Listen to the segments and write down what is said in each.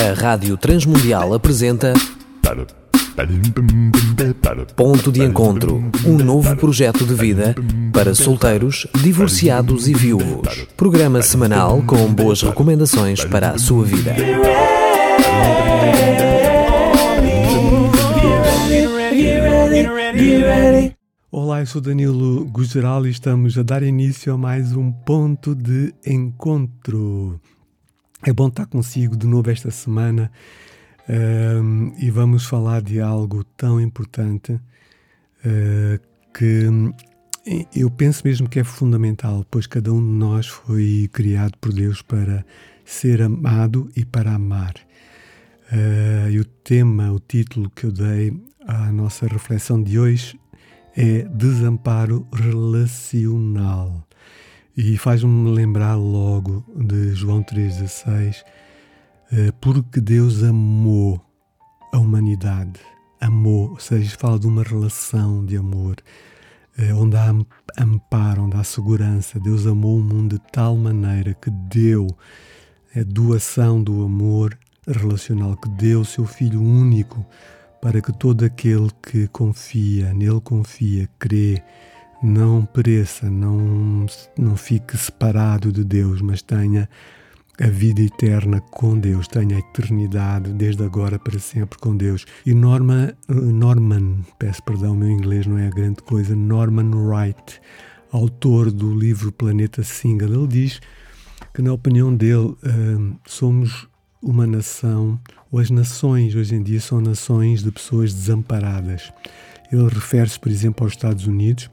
A Rádio Transmundial apresenta Ponto de Encontro, um novo projeto de vida para solteiros, divorciados e viúvos. Programa semanal com boas recomendações para a sua vida. Olá, eu sou Danilo Gugeral e estamos a dar início a mais um ponto de encontro. É bom estar consigo de novo esta semana um, e vamos falar de algo tão importante uh, que eu penso mesmo que é fundamental, pois cada um de nós foi criado por Deus para ser amado e para amar. Uh, e o tema, o título que eu dei à nossa reflexão de hoje é Desamparo Relacional. E faz-me lembrar logo de João 3,16, eh, porque Deus amou a humanidade, amou, ou seja, fala de uma relação de amor, eh, onde há amparo, onde há segurança. Deus amou o mundo de tal maneira que deu a doação do amor relacional, que deu o seu Filho único para que todo aquele que confia, nele confia, crê, não pereça, não, não fique separado de Deus, mas tenha a vida eterna com Deus, tenha a eternidade desde agora para sempre com Deus. E Norma, Norman, peço perdão, meu inglês não é a grande coisa, Norman Wright, autor do livro Planeta Single, ele diz que, na opinião dele, uh, somos uma nação, ou as nações hoje em dia são nações de pessoas desamparadas. Ele refere-se, por exemplo, aos Estados Unidos,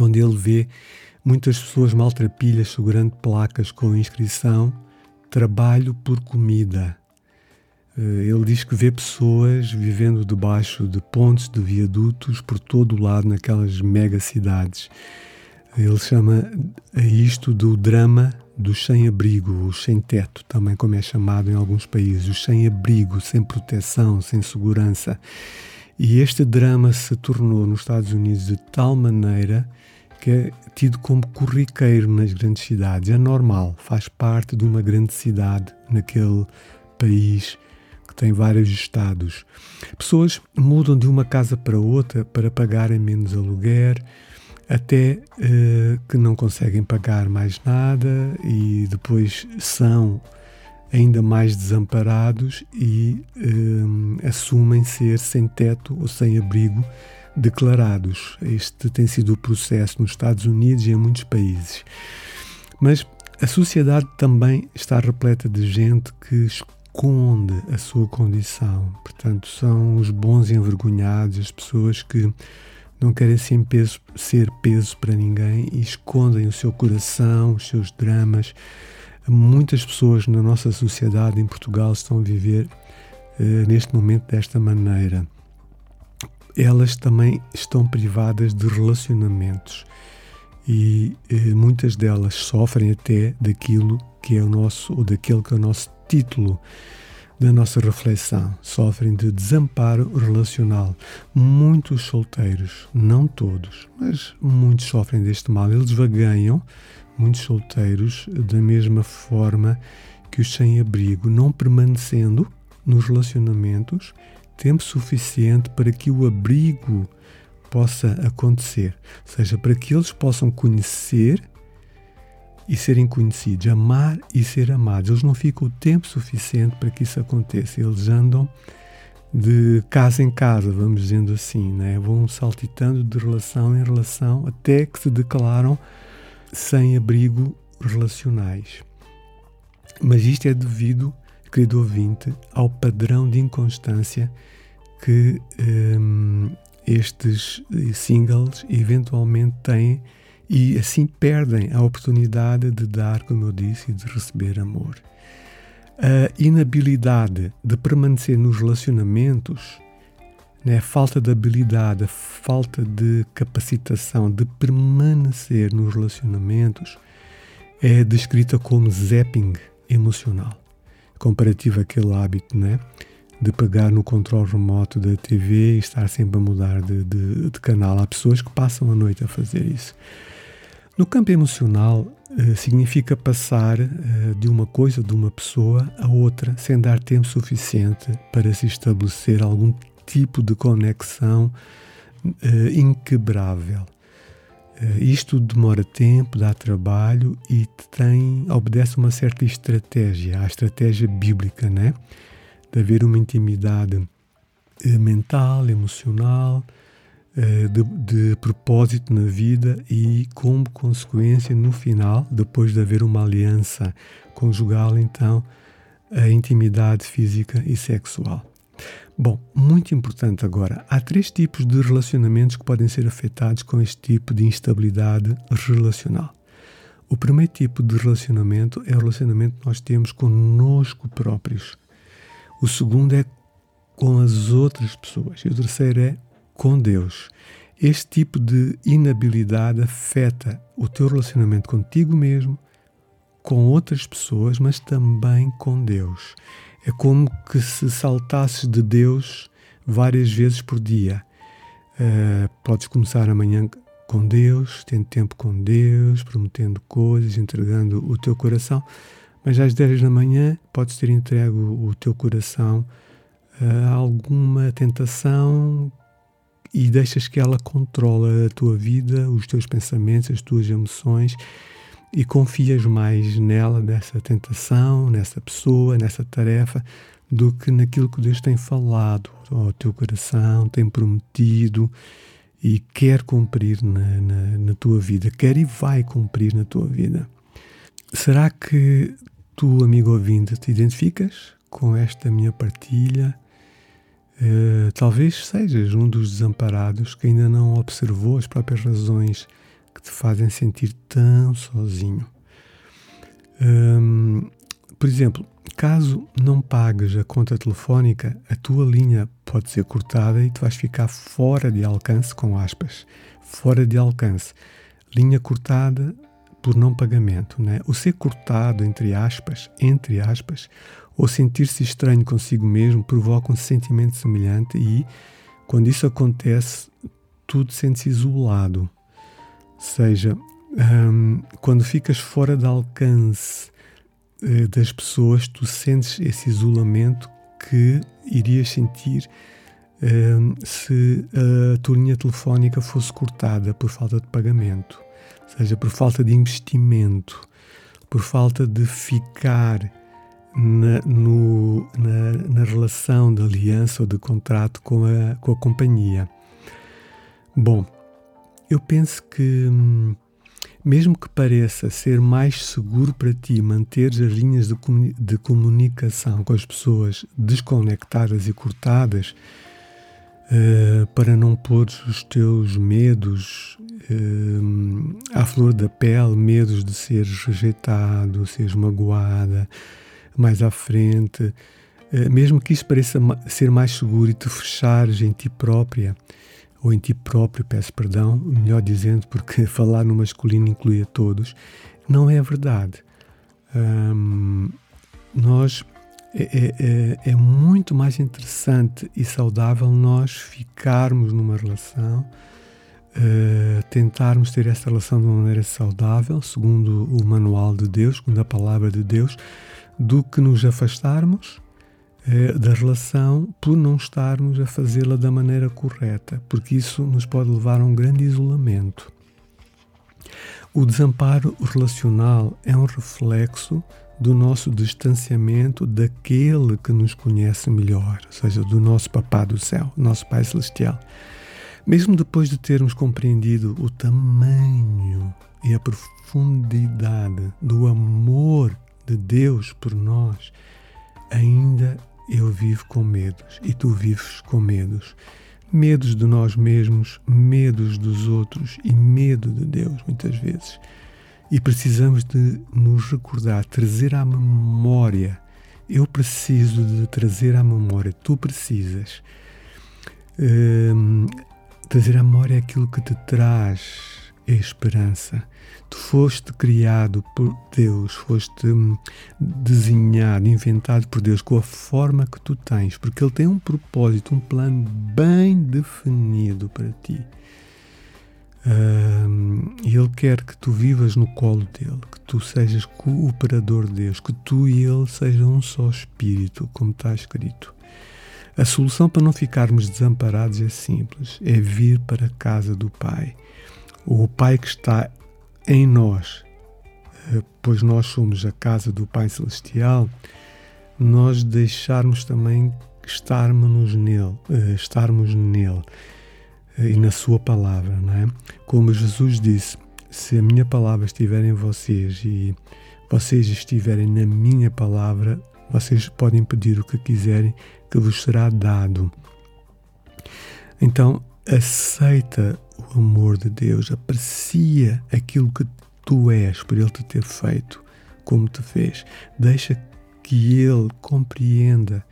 onde ele vê muitas pessoas maltrapilhas segurando placas com inscrição trabalho por comida. Eh, ele diz que vê pessoas vivendo debaixo de pontes, de viadutos, por todo o lado, naquelas mega cidades. Ele chama a isto do drama dos sem-abrigo, os sem-teto, também como é chamado em alguns países, os sem-abrigo, sem proteção, sem segurança. E este drama se tornou nos Estados Unidos de tal maneira que é tido como corriqueiro nas grandes cidades. É normal, faz parte de uma grande cidade naquele país que tem vários estados. Pessoas mudam de uma casa para outra para pagarem menos aluguer, até uh, que não conseguem pagar mais nada e depois são ainda mais desamparados e uh, assumem ser sem teto ou sem abrigo declarados. Este tem sido o processo nos Estados Unidos e em muitos países. Mas a sociedade também está repleta de gente que esconde a sua condição. Portanto, são os bons envergonhados, as pessoas que não querem ser peso, ser peso para ninguém e escondem o seu coração, os seus dramas. Muitas pessoas na nossa sociedade em Portugal estão a viver uh, neste momento desta maneira. Elas também estão privadas de relacionamentos e uh, muitas delas sofrem até daquilo que é o nosso ou daquele que é o nosso título da nossa reflexão sofrem de desamparo relacional. Muitos solteiros, não todos, mas muitos sofrem deste mal. Eles vagueiam, muitos solteiros, da mesma forma que os sem-abrigo, não permanecendo nos relacionamentos tempo suficiente para que o abrigo possa acontecer, ou seja, para que eles possam conhecer e serem conhecidos, amar e ser amados. Eles não ficam o tempo suficiente para que isso aconteça. Eles andam de casa em casa, vamos dizendo assim, né? vão saltitando de relação em relação até que se declaram sem abrigo relacionais. Mas isto é devido, querido ouvinte, ao padrão de inconstância que hum, estes singles eventualmente têm e assim perdem a oportunidade de dar, como eu disse, e de receber amor. A inabilidade de permanecer nos relacionamentos, né, a falta de habilidade, a falta de capacitação de permanecer nos relacionamentos é descrita como zapping emocional, comparativo àquele hábito, né? de pegar no controle remoto da TV e estar sempre a mudar de, de, de, canal. Há pessoas que passam a noite a fazer isso. No campo emocional, eh, significa passar eh, de uma coisa, de uma pessoa a outra, sem dar tempo suficiente para se estabelecer algum tipo de conexão eh, inquebrável. Isto demora tempo, dá trabalho e tem, obedece uma certa estratégia, a estratégia bíblica, né? De haver uma intimidade mental, emocional, eh, de, de, propósito na vida e, como consequência, no final, depois de haver uma aliança conjugal, então, a intimidade física e sexual. Bom, muito importante agora, há três tipos de relacionamentos que podem ser afetados com este tipo de instabilidade relacional. O primeiro tipo de relacionamento é o relacionamento que nós temos conosco próprios. O segundo é com as outras pessoas. E o terceiro é com Deus. Este tipo de inabilidade afeta o teu relacionamento contigo mesmo, com outras pessoas, mas também com Deus. É como que se saltasses de Deus várias vezes por dia. Uh, podes começar amanhã com Deus, tendo tempo com Deus, prometendo coisas, entregando o teu coração, mas às 10 da manhã podes ter entregue o teu coração a alguma tentação e deixas que ela controla a tua vida, os teus pensamentos, as tuas emoções e confias mais nela, nessa tentação, nessa pessoa, nessa tarefa, do que naquilo que Deus tem falado ao teu coração, tem prometido e quer cumprir na, na, na tua vida, quer e vai cumprir na tua vida. Será que tu, amigo ouvinte, te identificas com esta minha partilha? Uh, talvez sejas um dos desamparados que ainda não observou as próprias razões que te fazem sentir tão sozinho. Um, por exemplo, caso não pagues a conta telefónica, a tua linha pode ser cortada e tu vais ficar fora de alcance, com aspas, fora de alcance. Linha cortada por não pagamento. Né? O ser cortado, entre aspas, entre aspas, ou sentir-se estranho consigo mesmo provoca um sentimento semelhante e, quando isso acontece, tudo sente-se isolado. Seja, um, quando ficas fora de alcance uh, das pessoas, tu sentes esse isolamento que irias sentir um, se a tua linha telefónica fosse cortada por falta de pagamento, seja, por falta de investimento, por falta de ficar na, no, na, na, relação de aliança ou de contrato com a, com a companhia. Bom, eu penso que, hum, mesmo que pareça ser mais seguro para ti manter as linhas de, comuni de comunicação com as pessoas desconectadas e cortadas, uh, para não pôr os teus medos uh, à flor da pele medos de seres rejeitado, seres magoada mais à frente, eh, mesmo que isso pareça ser mais seguro e te fechares em ti própria, ou em ti próprio, peço perdão, melhor dizendo, porque falar no masculino inclui a todos, não é verdade. nós é, é, é, é, muito mais interessante e saudável nós ficarmos numa relação, uh, tentarmos ter essa relação de uma maneira saudável, segundo o manual de Deus, segundo a palavra de Deus, do que nos afastarmos da relação por não estarmos a fazê-la da maneira correta, porque isso nos pode levar a um grande isolamento. O desamparo relacional é um reflexo do nosso distanciamento daquele que nos conhece melhor, ou seja, do nosso Papá do céu, nosso Pai Celestial. Mesmo depois de termos compreendido o tamanho e a profundidade do amor de Deus por nós, ainda eu vivo com medos e tu vives com medos. Medos de nós mesmos, medos dos outros e medo de Deus, muitas vezes. E precisamos de nos recordar, trazer à memória. Eu preciso de trazer à memória, tu precisas. Hum, trazer à memória aquilo que te traz esperança Tu foste criado por Deus, foste hum, desenhado, inventado por Deus com a forma que tu tens, porque Ele tem um propósito, um plano bem definido para ti. E Ele quer que tu vivas no colo dele, que tu sejas cooperador de Deus, que tu e Ele sejam um só espírito, como está escrito. A solução para não ficarmos desamparados é simples: é vir para a casa do Pai. O Pai que está em nós, eh, pois nós somos a casa do Pai Celestial, nós deixarmos também estarmos nele, eh, estarmos nele eh, e na sua palavra, não é? Como Jesus disse, se a minha palavra estiver em vocês e vocês estiverem na minha palavra, vocês podem pedir o que quiserem, que vos será dado. Então, aceita amor de Deus, aprecia aquilo que tu és por Ele te ter feito como te fez. Deixa que Ele compreenda,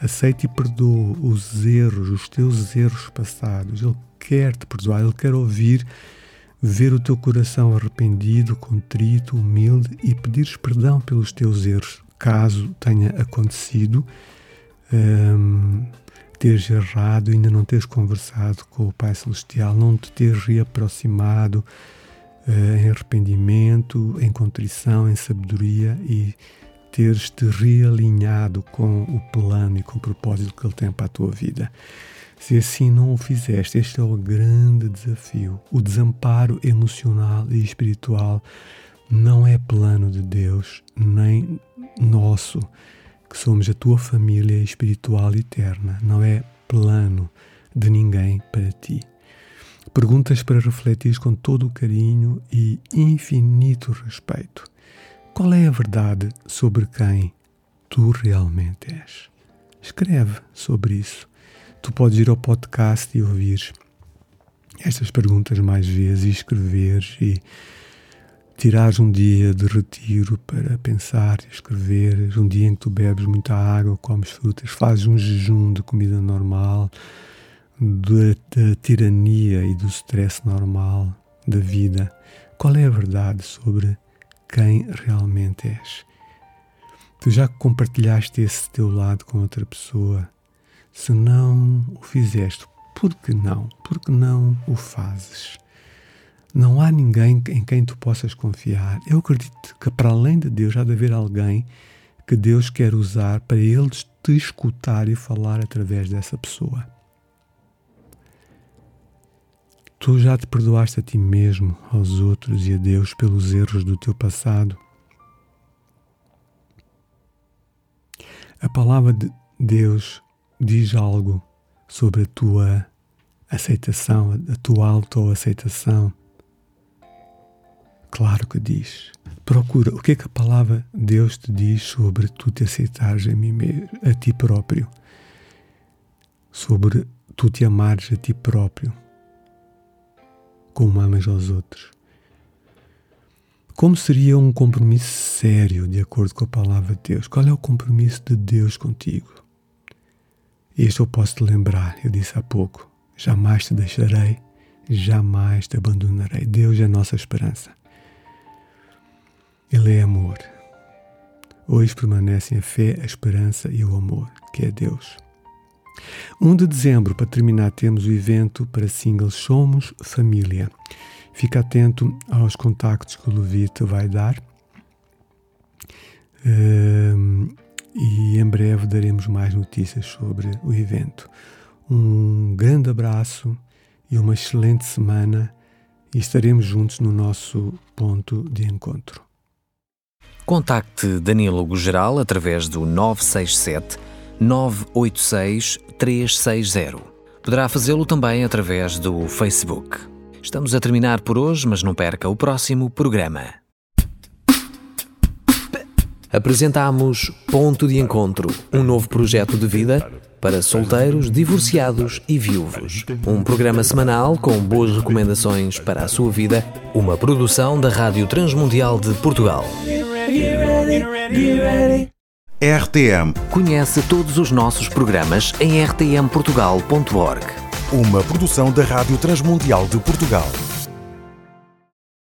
aceite e perdoe os erros, os teus erros passados. Ele quer te perdoar, Ele quer ouvir, ver o teu coração arrependido, contrito, humilde e pedires perdão pelos teus erros, caso tenha acontecido. Hum, teres errado, ainda não teres conversado com o Pai Celestial, não te teres reaproximado uh, em arrependimento, em contrição, em sabedoria e teres-te realinhado com o plano e com o propósito que Ele tem para a tua vida. Se assim não o fizeste, este é o grande desafio. O desamparo emocional e espiritual não é plano de Deus, nem nosso, que somos a tua família espiritual eterna. Não é plano de ninguém para ti. Perguntas para refletir com todo o carinho e infinito respeito. Qual é a verdade sobre quem tu realmente és? Escreve sobre isso. Tu podes ir ao podcast e ouvir estas perguntas mais vezes e escrever e tirares um dia de retiro para pensar e escrever, um dia em que tu bebes muita água, comes frutas, fazes um jejum de comida normal, da, tirania e do stress normal da vida. Qual é a verdade sobre quem realmente és? Tu já compartilhaste esse teu lado com outra pessoa? Se não o fizeste, por que não? Por que não o fazes? Não há ninguém em quem tu possas confiar. Eu acredito que para além de Deus há de haver alguém que Deus quer usar para eles te escutar e falar através dessa pessoa. Tu já te perdoaste a ti mesmo, aos outros e a Deus pelos erros do teu passado? A palavra de Deus diz algo sobre a tua aceitação, a tua autoaceitação. Claro que diz. Procura o que é que a palavra de Deus te diz sobre tu te aceitares a, mim, a ti próprio, sobre tu te amares a ti próprio como amas aos outros. Como seria um compromisso sério, de acordo com a palavra de Deus? Qual é o compromisso de Deus contigo? Este eu posso te lembrar, eu disse há pouco: jamais te deixarei, jamais te abandonarei. Deus é a nossa esperança. Ele é amor. Hoje permanecem a fé, a esperança e o amor, que é Deus. 1 de dezembro, para terminar, temos o evento para singles Somos Família. Fica atento aos contactos que o Levi te vai dar. Uh, e em breve daremos mais notícias sobre o evento. Um grande abraço e uma excelente semana e estaremos juntos no nosso ponto de encontro. Contacte Danilo Geral através do 967 986 360. Poderá fazê-lo também através do Facebook. Estamos a terminar por hoje, mas não perca o próximo programa. Apresentamos Ponto de Encontro, um novo projeto de vida para solteiros, divorciados e viúvos. Um programa semanal com boas recomendações para a sua vida, uma produção da Rádio Transmundial de Portugal. RTM. Conhece todos os nossos programas em rtmportugal.org. Uma produção da Rádio Transmundial de Portugal.